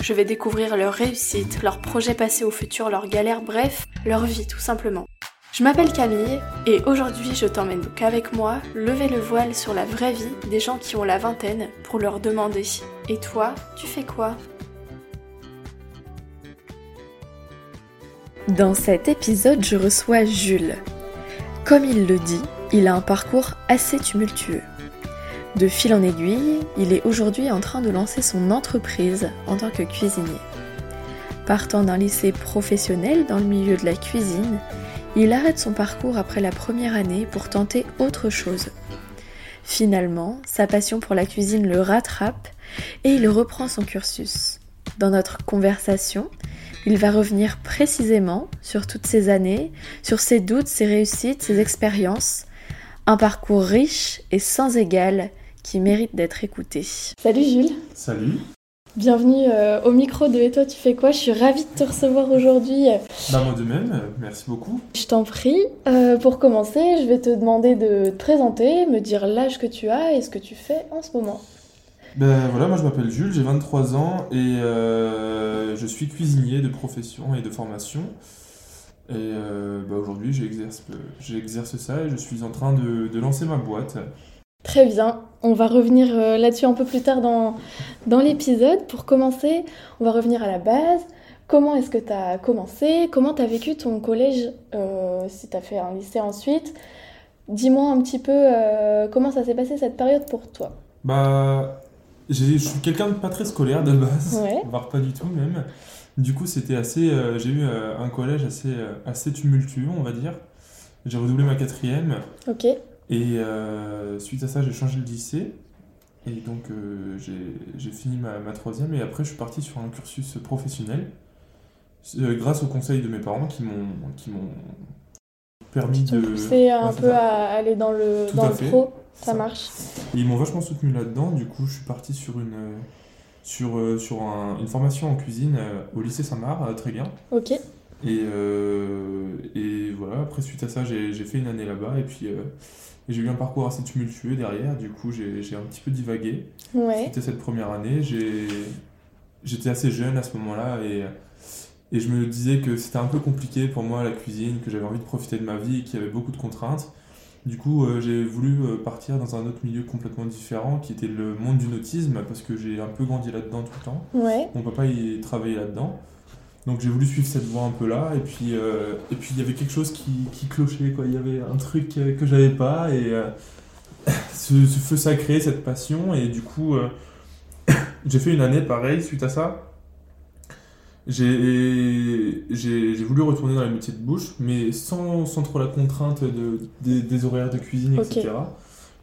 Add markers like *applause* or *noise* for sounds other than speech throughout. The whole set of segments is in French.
Je vais découvrir leur réussite, leurs projets passés au futur, leurs galères, bref, leur vie tout simplement. Je m'appelle Camille et aujourd'hui je t'emmène donc avec moi lever le voile sur la vraie vie des gens qui ont la vingtaine pour leur demander Et toi, tu fais quoi? Dans cet épisode, je reçois Jules. Comme il le dit, il a un parcours assez tumultueux. De fil en aiguille, il est aujourd'hui en train de lancer son entreprise en tant que cuisinier. Partant d'un lycée professionnel dans le milieu de la cuisine, il arrête son parcours après la première année pour tenter autre chose. Finalement, sa passion pour la cuisine le rattrape et il reprend son cursus. Dans notre conversation, il va revenir précisément sur toutes ces années, sur ses doutes, ses réussites, ses expériences. Un parcours riche et sans égal qui mérite d'être écouté. Salut Jules. Salut. Bienvenue euh, au micro de Et toi tu fais quoi? Je suis ravie de te recevoir aujourd'hui. Bah moi de même, merci beaucoup. Je t'en prie. Euh, pour commencer, je vais te demander de te présenter, me dire l'âge que tu as et ce que tu fais en ce moment. Ben voilà, moi je m'appelle Jules, j'ai 23 ans et euh, je suis cuisinier de profession et de formation. Et bah, aujourd'hui j'exerce ça et je suis en train de lancer ma boîte. Très bien, on va revenir euh, là-dessus un peu plus tard dans, dans l'épisode. Pour commencer, on va revenir à la base. Comment est-ce que tu as commencé? Comment tu as vécu ton collège euh, si tu as fait un lycée ensuite? Dis-moi un petit peu euh, comment ça s'est passé cette période pour toi? Bah, je suis quelqu'un de pas très scolaire de base, *laughs* voire pas du tout même. Du coup, c'était assez. j'ai eu un collège assez, assez tumultueux, on va dire. J'ai redoublé ma quatrième. Ok. Et euh, suite à ça, j'ai changé de lycée. Et donc, euh, j'ai fini ma, ma, troisième. Et après, je suis parti sur un cursus professionnel. Euh, grâce au conseil de mes parents qui m'ont permis de. pousser un peu à aller dans le, dans le pro. Ça, marche. Et ils m'ont vachement soutenu là-dedans. Du coup, je suis parti sur une, sur, sur une formation en cuisine au lycée Saint-Marc, très bien. Ok. Et, et voilà, après, suite à ça, j'ai fait une année là-bas. Et puis j'ai eu un parcours assez tumultueux derrière, du coup j'ai un petit peu divagué. C'était cette première année. J'étais assez jeune à ce moment-là et, et je me disais que c'était un peu compliqué pour moi la cuisine, que j'avais envie de profiter de ma vie et qu'il y avait beaucoup de contraintes. Du coup, euh, j'ai voulu euh, partir dans un autre milieu complètement différent qui était le monde du nautisme parce que j'ai un peu grandi là-dedans tout le temps. Ouais. Mon papa y travaillait là-dedans. Donc j'ai voulu suivre cette voie un peu là, et puis euh, et puis il y avait quelque chose qui, qui, clochait, quoi. Il y avait un truc que j'avais pas, et euh, *coughs* ce, feu sacré, cette passion, et du coup euh, *coughs* j'ai fait une année pareil suite à ça. J'ai voulu retourner dans les métiers de bouche, mais sans, sans trop la contrainte de, des, horaires de cuisine, etc.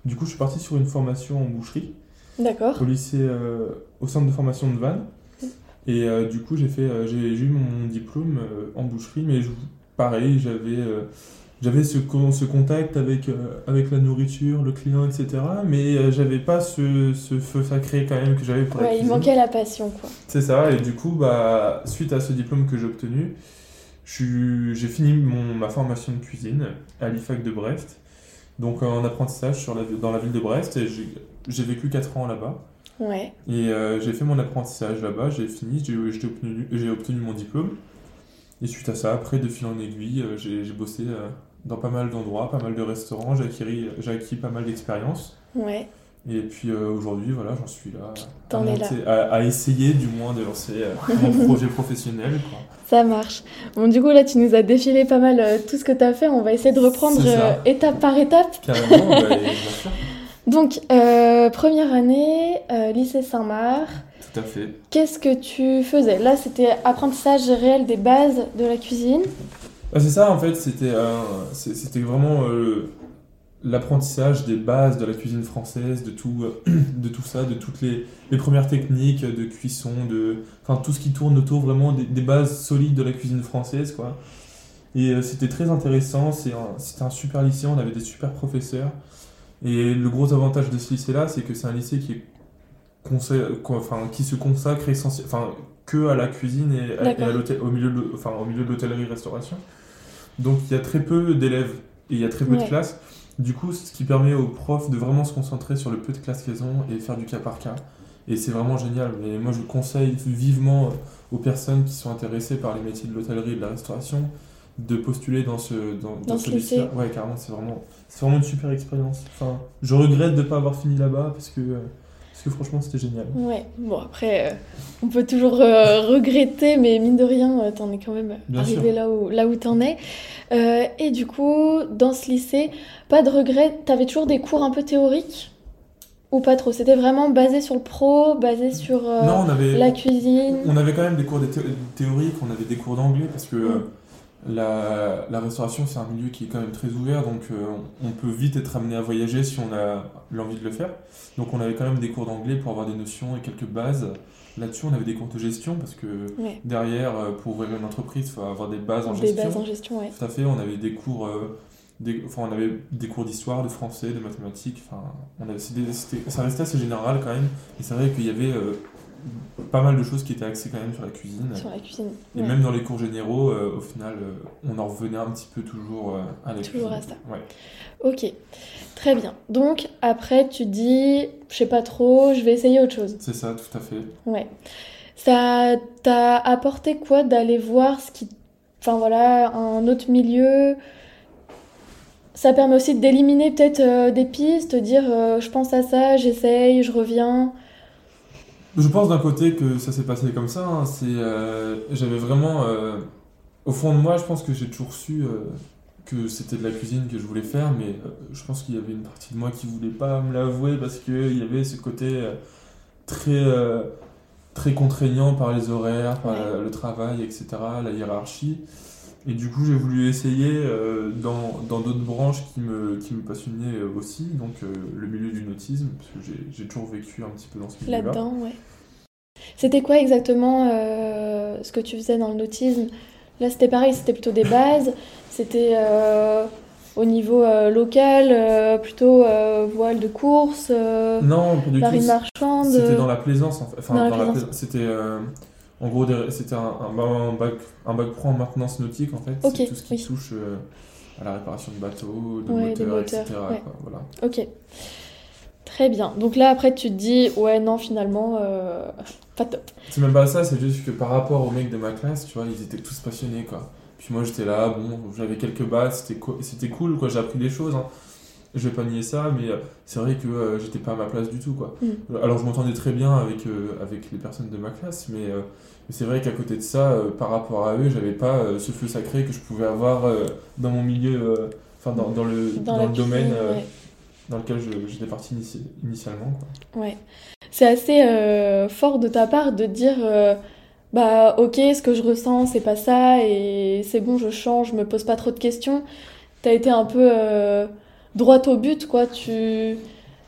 Du coup, je suis parti sur une formation en boucherie. D'accord. Au lycée, au centre de formation de Vannes. Et euh, du coup, j'ai fait, euh, j'ai eu mon diplôme euh, en boucherie, mais pareil, j'avais j'avais ce, ce contact avec, avec la nourriture, le client, etc. Mais j'avais pas ce, ce, feu sacré quand même que j'avais pour ouais, il manquait la passion, quoi. C'est ça, et du coup, bah, suite à ce diplôme que j'ai obtenu, j'ai fini mon, ma formation de cuisine à l'IFAC de Brest. Donc en apprentissage sur la, dans la ville de Brest, et j'ai vécu 4 ans là-bas. Ouais. Et euh, j'ai fait mon apprentissage là-bas, j'ai fini, j'ai obtenu, obtenu mon diplôme. Et suite à ça, après, de fil en aiguille, euh, j'ai bossé euh, dans pas mal d'endroits, pas mal de restaurants, j'ai acquis, pas mal d'expérience. Ouais. Et puis aujourd'hui, voilà, j'en suis là, à, à, essayer du moins de lancer mon projet professionnel. Quoi. Ça marche. Bon, du coup, là, tu nous as défilé pas mal tout ce que tu as fait. On va essayer de reprendre étape par étape. Carrément, bah, bien sûr. *laughs* Donc, euh, première année, euh, lycée Saint-Marc. Tout à fait. Qu'est-ce que tu faisais? Là, c'était apprentissage réel des bases de la cuisine. Ah, c'est ça, en fait, c'était c'était vraiment l'apprentissage des bases de la cuisine française, de tout, *clears throat* de tout ça, de toutes les, les, premières techniques de cuisson, de, enfin tout ce qui tourne autour vraiment des, des bases solides de la cuisine française, quoi. Et euh, c'était très intéressant, c'était un, super lycée, on avait des super professeurs. Et le gros avantage de ce lycée-là, c'est que c'est un lycée qui, est enfin, qui se consacre enfin, que à la cuisine et, à, au milieu de, enfin, au milieu de l'hôtellerie-restauration. Donc il y a très peu d'élèves et il y a très peu de classes. Du coup, ce qui permet aux profs de vraiment se concentrer sur le peu de classes qu'elles ont et faire du cas par cas. Et c'est vraiment génial. Et moi, je conseille vivement aux personnes qui sont intéressées par les métiers de l'hôtellerie et de la restauration de postuler dans ce, dans, dans ce lycée. Ouais, carrément, c'est vraiment, vraiment une super expérience. Enfin, je regrette de ne pas avoir fini là-bas parce que, parce que franchement, c'était génial. Ouais, bon, après, euh, on peut toujours euh, regretter, mais mine de rien, euh, t'en es quand même arrivé là où, là où t'en es. et du coup, dans ce lycée, pas de regret, t'avais toujours des cours un peu théoriques ou pas trop? C'était vraiment basé sur le pro, basé sur non, on avait, la cuisine? On avait quand même des cours théoriques, on avait des cours d'anglais parce que. Mm. La, la, restauration, c'est un milieu qui est quand même très ouvert, donc euh, on peut vite être amené à voyager si on a l'envie de le faire. Donc on avait quand même des cours d'anglais pour avoir des notions et quelques bases. Là-dessus, on avait des cours de gestion parce que derrière, euh, pour ouvrir une entreprise, il faut avoir des bases en gestion. Des bases en gestion, oui. Tout à fait. On avait des cours, euh, des, enfin, on avait des cours d'histoire, de français, de mathématiques. Enfin, on avait, ça restait assez général quand même. Et c'est vrai qu'il y avait pas mal de choses qui étaient axées quand même sur la cuisine. Sur la cuisine. Et même dans les cours généraux, euh, au final, euh, on en revenait un petit peu toujours euh, à la toujours à ça. Ouais. Ok, très bien. Donc après, tu dis, je sais pas trop, je vais essayer autre chose. C'est ça, tout à fait. Ouais. Ça t'a apporté quoi d'aller voir ce qui. Enfin voilà, un autre milieu? Ça permet aussi d'éliminer peut-être des pistes, dire je pense à ça, j'essaye, je reviens. Je pense d'un côté que ça s'est passé comme ça. Hein. C'est, euh, j'avais vraiment, euh, au fond de moi, je pense que j'ai toujours su euh, que c'était de la cuisine que je voulais faire, mais je pense qu'il y avait une partie de moi qui voulait pas me l'avouer parce qu'il y avait ce côté très, très contraignant par les horaires, par le travail, etc., la hiérarchie. Et du coup, j'ai voulu essayer dans, dans d'autres branches qui me, qui me passionnaient aussi, donc le milieu du nautisme, parce que j'ai toujours vécu un petit peu dans ce milieu-là. Là-dedans, ouais. C'était quoi exactement euh, ce que tu faisais dans le nautisme? Là, c'était pareil, c'était plutôt des bases, c'était euh, au niveau euh, local, plutôt voile de course, non, marine marchande. C'était dans la plaisance, en fait. Enfin, c'était en gros, c'était un, un, bac, un bac pro en maintenance nautique, en fait. c'est tout ce qui touche à la réparation de bateaux, de moteurs, etc. voilà. Ok. Très bien. Donc là, après, tu te dis, ouais, non, finalement, euh, *laughs* pas top. C'est même pas ça, c'est juste que par rapport aux mecs de ma classe, tu vois, ils étaient tous passionnés, quoi. Puis moi, j'étais là, bon, j'avais quelques bases, c'était cool, quoi, j'ai appris des choses. Hein. Je vais pas nier ça, mais euh, c'est vrai que euh, j'étais pas à ma place du tout, quoi. Mm. Alors, je m'entendais très bien avec, avec les personnes de ma classe, mais, c'est vrai qu'à côté de ça, par rapport à eux, j'avais pas ce feu sacré que je pouvais avoir dans mon milieu, enfin, dans, dans, le, dans, le domaine dans lequel j'étais parti initialement. Quoi. Ouais. C'est assez euh, fort de ta part de dire euh, bah ok, ce que je ressens, c'est pas ça, et c'est bon, je change, je me pose pas trop de questions. T'as été un peu euh, droite au but, quoi. Tu...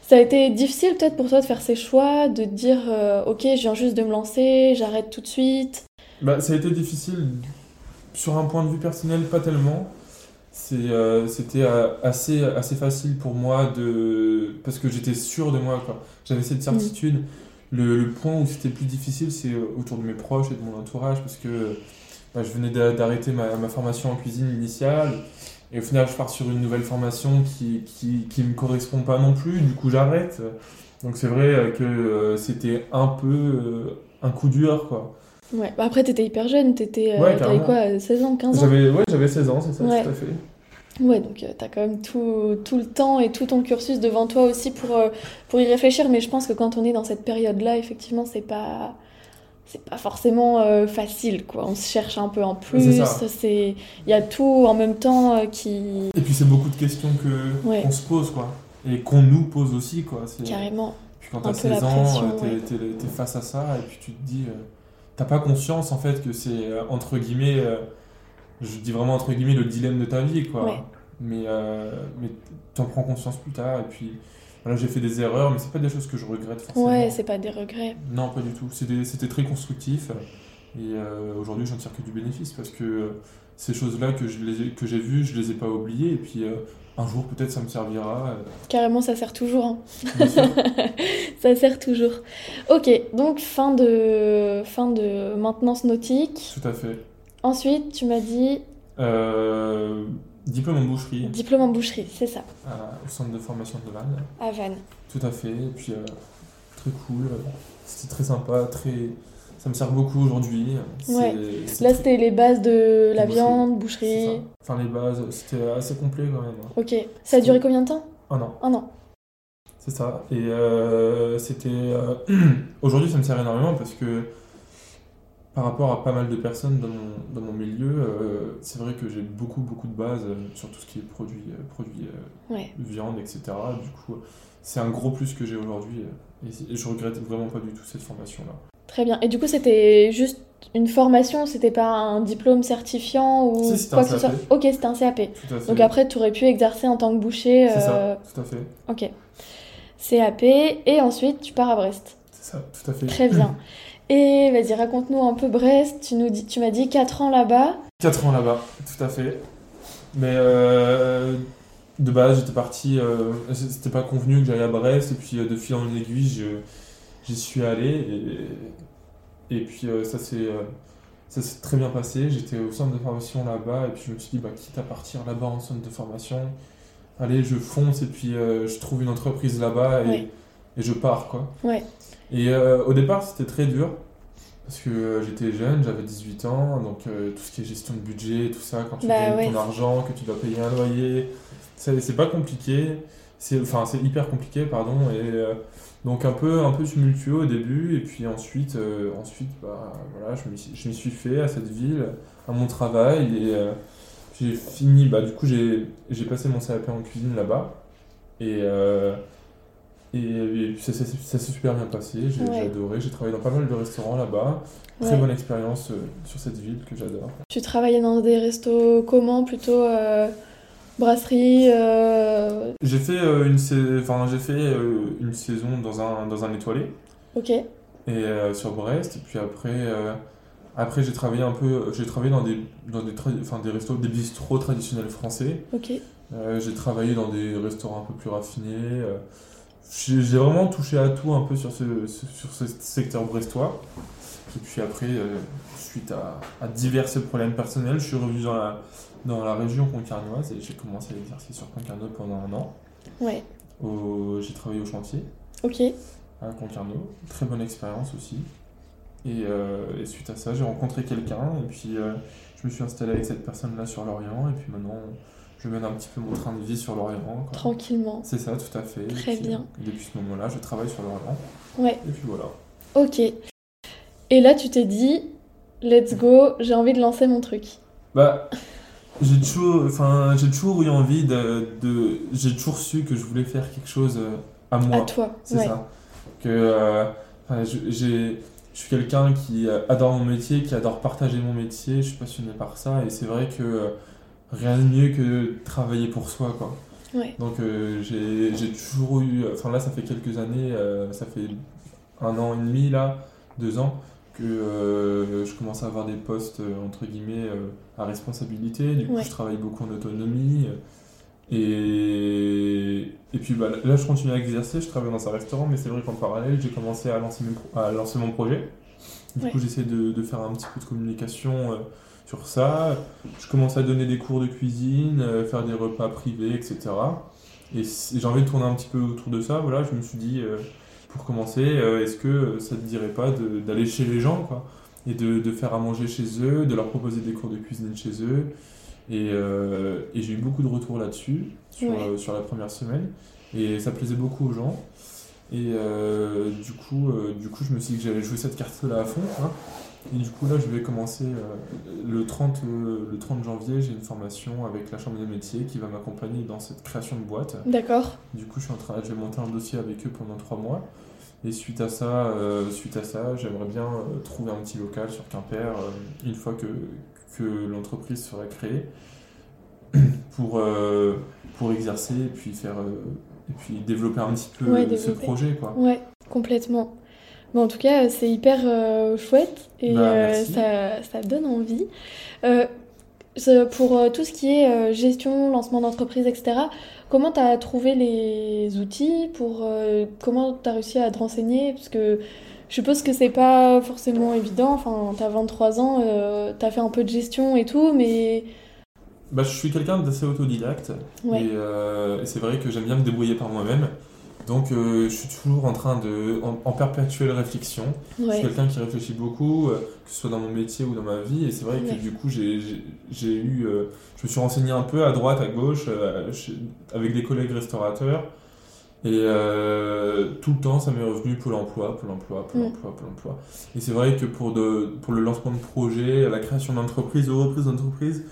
Ça a été difficile peut-être pour toi de faire ces choix, de dire ok, je viens juste de me lancer, j'arrête tout de suite. Bah, ça a été difficile sur un point de vue personnel, pas tellement. Euh, c'était euh, assez, assez facile pour moi de parce que j'étais sûr de moi quoi j'avais cette mm. certitude le, le, point où c'était plus difficile c'est euh, autour de mes proches et de mon entourage parce que bah, je venais d'arrêter ma, ma, formation en cuisine initiale et au final je pars sur une nouvelle formation qui qui, qui me correspond pas non plus. Du coup j'arrête. Donc c'est vrai que c'était un peu un coup dur quoi. Ouais, bah après t'étais hyper jeune, t'étais, euh, t'avais quoi, 16 ans, 15 ans j'avais, Ouais, j'avais 16 ans, c'est ça, tout à fait. Ouais, donc euh, t'as quand même tout, tout, le temps et tout ton cursus devant toi aussi pour, euh, pour y réfléchir, mais je pense que quand on est dans cette période-là, effectivement, c'est pas c'est pas forcément facile quoi. On se cherche un peu en plus c'est il y a tout en même temps qui et puis c'est beaucoup de questions que qu'on se pose quoi. Et qu'on nous pose aussi quoi. Carrément. puis quand t'as 16 ans t'es es face à ça et puis tu te dis t'as pas conscience en fait que c'est euh, entre guillemets, euh, je dis vraiment entre guillemets le dilemme de ta vie quoi. mais, euh, mais tu en prends conscience plus tard. Et puis, voilà, j'ai fait des erreurs, mais c'est pas des choses que je regrette forcément. Ouais, c'est pas des regrets. Non, pas du tout. C'était très constructif. Et euh, aujourd'hui, j'en tire que du bénéfice parce que ces choses-là que j'ai vues, je les ai pas oubliées. Et puis, euh, un jour, peut-être, ça me servira. Euh. Carrément, ça sert toujours. Hein. *laughs* ça sert toujours. Ok, donc fin de, fin de maintenance nautique. Tout à fait. Ensuite, tu m'as dit. Euh, diplôme en boucherie. Diplôme en boucherie, c'est ça. au centre de formation de Vannes. À Vannes. Tout à fait. Et puis, très cool. C'était très sympa, très ça me sert beaucoup aujourd'hui. Ouais. Là, c'était les bases de la viande, boucherie. Enfin, les bases, c'était assez complet quand même. Ok. Ça a duré combien de temps? Un an. Un an. C'est ça. Et euh, c'était. Euh, *clears throat* aujourd'hui, ça me sert énormément parce que par rapport à pas mal de personnes dans mon, dans mon milieu, euh, c'est vrai que j'ai beaucoup, beaucoup de bases sur tout ce qui est produit, produit viande, etc. Du coup, c'est un gros plus que j'ai aujourd'hui. Et je regrette vraiment pas du tout cette formation-là. Très bien. Et du coup, c'était juste une formation, c'était pas un diplôme certifiant ou quoi que ce soit Ok, c'était un CAP. Donc après, tu aurais pu exercer en tant que boucher. C'est ça, euh, tout à fait. Ok. CAP, et ensuite tu pars à Brest. C'est ça, tout à fait. Très bien. *laughs* Et vas-y, raconte-nous un peu Brest. Tu, nous dis, tu m'as dit 4 ans là-bas. 4 ans là-bas, tout à fait. Mais euh, de base, j'étais parti. Euh, c'était pas convenu que j'allais à Brest, et puis de fil en aiguille, je j'y suis allé et, et puis euh, ça s'est euh, ça s'est très bien passé. J'étais au centre de formation là-bas et puis je me suis dit, bah, quitte à partir là-bas en centre de formation, allez, je fonce et puis euh, je trouve une entreprise là-bas et, et, je pars. Quoi. Ouais. Et au départ, c'était très dur parce que j'étais jeune, j'avais 18 ans, donc tout ce qui est gestion de budget, tout ça, quand tu bah, gagnes ton argent, que tu dois payer un loyer, c'est pas compliqué. C'est enfin, hyper compliqué, pardon. Et donc un peu, un peu tumultueux au début, et puis ensuite, euh, ensuite bah, voilà, je m'y suis fait à cette ville, à mon travail, et euh, j'ai fini, bah, du coup j'ai passé mon CAP en cuisine là-bas, et, euh, et, ça, s'est super bien passé, j'ai adoré, j'ai travaillé dans pas mal de restaurants là-bas, très bonne expérience sur cette ville que j'adore. Tu travaillais dans des restos comment plutôt brasserie euh, J'ai fait, euh, une, enfin, j'ai fait euh, une saison dans un, dans un étoilé. Ok. Et sur Brest. Et puis après, après j'ai travaillé un peu. J'ai travaillé dans des, dans des, enfin, des restos, des bistrots traditionnels français. Ok. j'ai travaillé dans des restaurants un peu plus raffinés. J'ai vraiment touché à tout un peu sur ce, sur ce secteur brestois. Et puis après, suite à, à divers problèmes personnels, je suis revenu dans la dans la région concarnoise et j'ai commencé à exercer sur Concarneau pendant un an. Ouais. J'ai travaillé au chantier. Ok. À Concarneau. Très bonne expérience aussi. Et, euh, et, suite à ça, j'ai rencontré quelqu'un et puis euh, je me suis installé avec cette personne-là sur l'Orient et puis maintenant je mène un petit peu mon train de vie sur l'Orient. Tranquillement. C'est ça, tout à fait. Très bien. Euh, depuis ce moment-là, je travaille sur l'Orient. Ouais. Et puis voilà. Ok. Et là, tu t'es dit, let's go, j'ai envie de lancer mon truc. Bah, j'ai toujours, enfin, j'ai toujours eu envie de, de j'ai toujours su que je voulais faire quelque chose euh, à moi. À toi. C'est ça. Que, euh, j'ai, je suis quelqu'un qui adore mon métier, qui adore partager mon métier. Je suis passionné par ça et c'est vrai que rien de mieux que travailler pour soi, quoi. Ouais. Donc j'ai, j'ai toujours eu, enfin là ça fait quelques années, ça fait un an et demi là, deux ans que euh, je commence à avoir des postes euh, entre guillemets euh, à responsabilité. Du coup, je travaille beaucoup en autonomie. Et, et puis bah, là, je continue à exercer. Je travaille dans un restaurant, mais c'est vrai qu'en parallèle, j'ai commencé à lancer, mon, à lancer mon projet. Du coup, j'essaie de, de, faire un petit peu de communication sur ça. Je commence à donner des cours de cuisine, faire des repas privés, etc. Et j'ai envie de tourner un petit peu autour de ça. Voilà, je me suis dit pour commencer, euh, est-ce que ça te dirait pas d'aller chez les gens, quoi, et de, de, faire à manger chez eux, de leur proposer des cours de cuisine chez eux Et, euh, et j'ai eu beaucoup de retours là-dessus, sur, euh, sur, la première semaine, et ça plaisait beaucoup aux gens. Et du, coup, du coup, je me suis dit que j'allais jouer cette carte-là à fond. Hein. Et du coup, là, je vais commencer le, 30, le 30 janvier. J'ai une formation avec la Chambre des métiers qui va m'accompagner dans cette création de boîte. D'accord. Du coup, je, suis en train, je vais monter un dossier avec eux pendant trois mois. Et suite à ça, euh, suite à ça j'aimerais bien euh, trouver un petit local sur Quimper euh, une fois que, que l'entreprise sera créée. *clears throat* pour, pour exercer et puis faire et puis développer un petit peu ce projet quoi. Ouais, complètement. Bon, en tout cas, c'est hyper chouette et bah, ça, ça, donne envie. pour tout ce qui est gestion, lancement d'entreprise, etc., comment tu as trouvé les outils pour comment tu as réussi à te renseigner? Parce que je suppose que c'est pas forcément évident. Enfin, t'as 23 ans, euh, t'as fait un peu de gestion et tout, mais. Bah, je suis quelqu'un d'assez autodidacte. Euh, et, c'est vrai que j'aime bien me débrouiller par moi-même. Donc, euh, je suis toujours en train de. en, perpétuelle réflexion. Je suis quelqu'un qui réfléchit beaucoup, que ce soit dans mon métier ou dans ma vie. Et c'est vrai que du coup, j'ai eu. je me suis renseigné un peu à droite, à gauche, avec des collègues restaurateurs. Et euh, tout le temps, ça m'est revenu Pôle emploi, Pôle emploi, Pôle mm. emploi, Pôle emploi. Et c'est vrai que pour, de, pour le lancement de projet, la création d'entreprise, de reprise d'entreprise,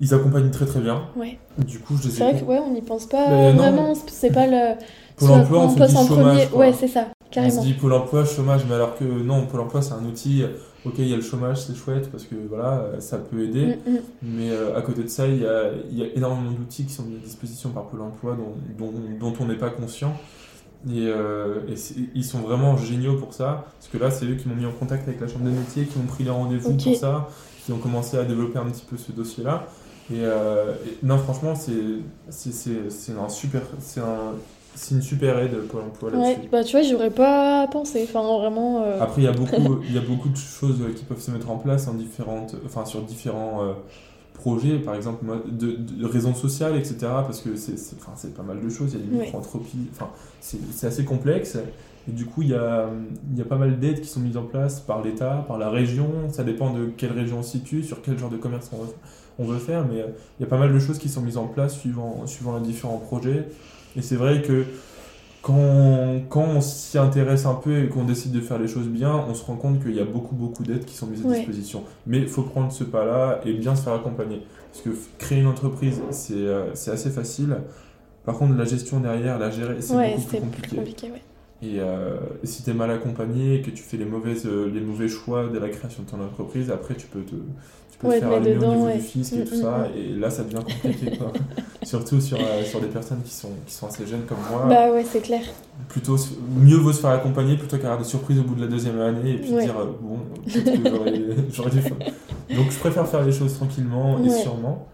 ils accompagnent très très bien. Ouais. Du coup, je C'est vrai qu'on n'y pense pas vraiment, c'est pas le. Pôle emploi, on, se dit chômage. Ouais, c'est ça, carrément. On se dit Pôle emploi, chômage, mais alors que non, Pôle emploi, c'est un outil ok, il y a le chômage, c'est chouette parce que voilà, ça peut aider. Mm, mm. Mais euh, à côté de ça, il y a, y a, énormément d'outils qui sont mis à disposition par Pôle emploi dont, dont, dont on n'est pas conscient. Et, euh, et ils sont vraiment géniaux pour ça. Parce que là, c'est eux qui m'ont mis en contact avec la Chambre des métiers, qui ont pris les rendez-vous pour ça, qui ont commencé à développer un petit peu ce dossier-là. Et, euh, non, franchement, c'est un super. C'est un, une super aide Pôle emploi là-dessus. Ouais, bah tu vois, j'aurais pas pensé. Enfin, vraiment. Euh, Après, il y, a beaucoup, *laughs* il y a beaucoup de choses qui peuvent se mettre en place en différentes, enfin, sur différents euh, projets, par exemple, de, de, raisons sociales, etc. Parce que c'est enfin, pas mal de choses. Il y a des micro-entreprises. Enfin, c'est assez complexe. Et du coup, il y a, il y a pas mal d'aides qui sont mises en place par l'État, par la région. Ça dépend de quelle région on se situe, sur quel genre de commerce on on veut faire. Mais euh, il y a pas mal de choses qui sont mises en place suivant, suivant les différents projets. Et c'est vrai que quand, quand on s'y intéresse un peu et qu'on décide de faire les choses bien, on se rend compte qu'il y a beaucoup, beaucoup d'aides qui sont mises à disposition. Mais il faut prendre ce pas-là et bien se faire accompagner. Parce que créer une entreprise, c'est euh, assez facile. Par contre, la gestion derrière, la gérer, c'est beaucoup plus compliqué. Plus compliqué et, euh, si tu es mal accompagné, que tu fais les, mauvaises, euh, les mauvais choix de la création de ton entreprise, après tu peux te, tu peux faire aller au niveau du fisc et mm, tout mm, ça, mm. et là ça devient compliqué. Quoi. *laughs* Surtout sur, euh, sur des personnes qui sont, qui sont assez jeunes comme moi. Bah ouais, c'est clair. Plutôt, mieux vaut se faire accompagner plutôt qu'avoir des surprises au bout de la deuxième année et puis dire bon, *laughs* j'aurais dû faire. Donc je préfère faire les choses tranquillement et sûrement.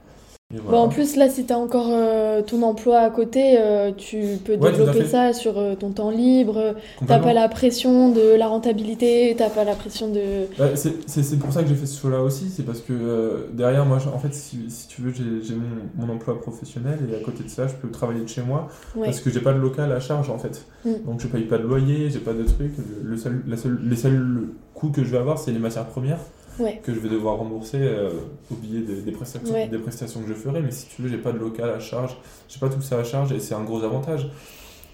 En plus, là, si tu as encore euh, ton emploi à côté, euh, tu peux développer ça sur euh, ton temps libre. T'as pas la pression de la rentabilité, t'as pas la pression de. Bah, c'est pour ça que j'ai fait ce choix-là aussi. C'est parce que derrière, moi, en fait, si, si tu veux, j'ai mon, mon, emploi professionnel et à côté de ça, je peux travailler de chez moi parce que j'ai pas de local à charge en fait. Mm. Donc, je paye pas de loyer, j'ai pas de trucs. Le, seul, la seule, les seuls coûts que je vais avoir, c'est les matières premières que je vais devoir rembourser euh, au billet des, prestations, des prestations que je ferai. Mais si tu veux, j'ai pas de local à charge, j'ai pas tout ça à charge et c'est un gros avantage.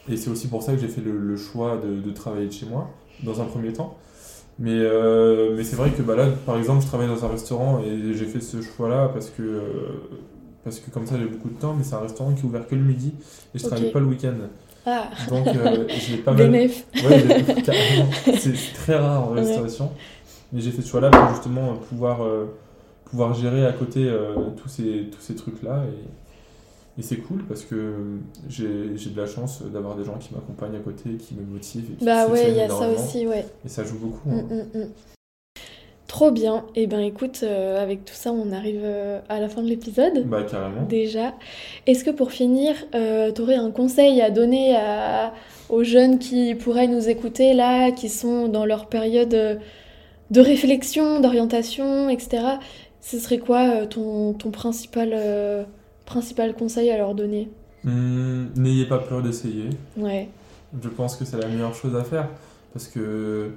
Et c'est aussi pour ça que j'ai fait le, choix de, de, travailler de chez moi dans un premier temps. Mais, euh, mais c'est vrai que bah là, par exemple, je travaille dans un restaurant et j'ai fait ce choix-là parce que, euh, parce que comme ça j'ai beaucoup de temps, mais c'est un restaurant qui est ouvert que le midi et je travaille pas le week-end. Ah. Donc j'ai pas *laughs* mal. Ouais, c'est très rare en restauration. Mais j'ai fait ce choix-là pour justement pouvoir, euh, pouvoir gérer à côté euh, tous ces, tous ces trucs-là. Et, et c'est cool parce que j'ai de la chance d'avoir des gens qui m'accompagnent à côté, qui me motivent. Et qui bah ouais, il y a ça aussi, ouais. Et ça joue beaucoup. Hein. Mm, mm, mm. Trop bien. Et eh ben écoute, euh, avec tout ça, on arrive à la fin de l'épisode. Bah carrément. Déjà. Est-ce que pour finir, tu aurais un conseil à donner à, aux jeunes qui pourraient nous écouter là, qui sont dans leur période de réflexion, d'orientation, etc. Ce serait quoi euh, ton, ton principal, euh, principal conseil à leur donner? Hmm, N'ayez pas peur d'essayer. Ouais. Je pense que c'est la meilleure chose à faire parce que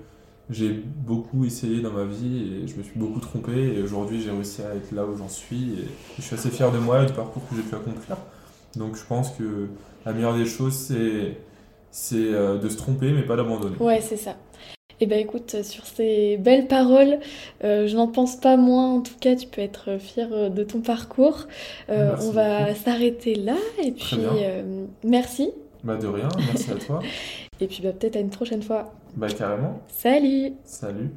j'ai beaucoup essayé dans ma vie et je me suis beaucoup trompé et aujourd'hui j'ai réussi à être là où j'en suis et je suis assez fier de moi et du parcours que j'ai pu accomplir. Donc je pense que la meilleure des choses c'est c'est euh, de se tromper mais pas d'abandonner. Ouais, c'est ça. Eh bien écoute, sur ces belles paroles, euh, je n'en pense pas moins, en tout cas tu peux être fier euh, de ton parcours. Euh, on va s'arrêter là et puis merci. Bah de rien, merci à toi. *laughs* et puis bah, peut-être à une prochaine fois. Bah carrément. Salut Salut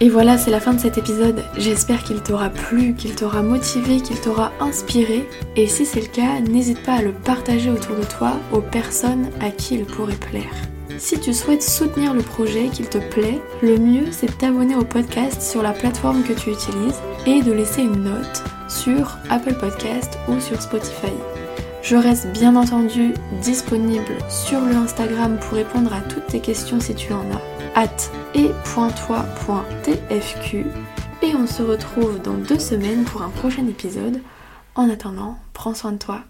Et voilà, c'est la fin de cet épisode. J'espère qu'il t'aura plu, qu'il t'aura motivé, qu'il t'aura inspiré. Et si c'est le cas, n'hésite pas à le partager autour de toi aux personnes à qui il pourrait plaire. Si tu souhaites soutenir le projet, qu'il te plaît, le mieux c'est de t'abonner au podcast sur la plateforme que tu utilises et de laisser une note sur Apple Podcast ou sur Spotify. Je reste bien entendu disponible sur le Instagram pour répondre à toutes tes questions si tu en as at et.toi.tfq et on se retrouve dans deux semaines pour un prochain épisode. En attendant, prends soin de toi.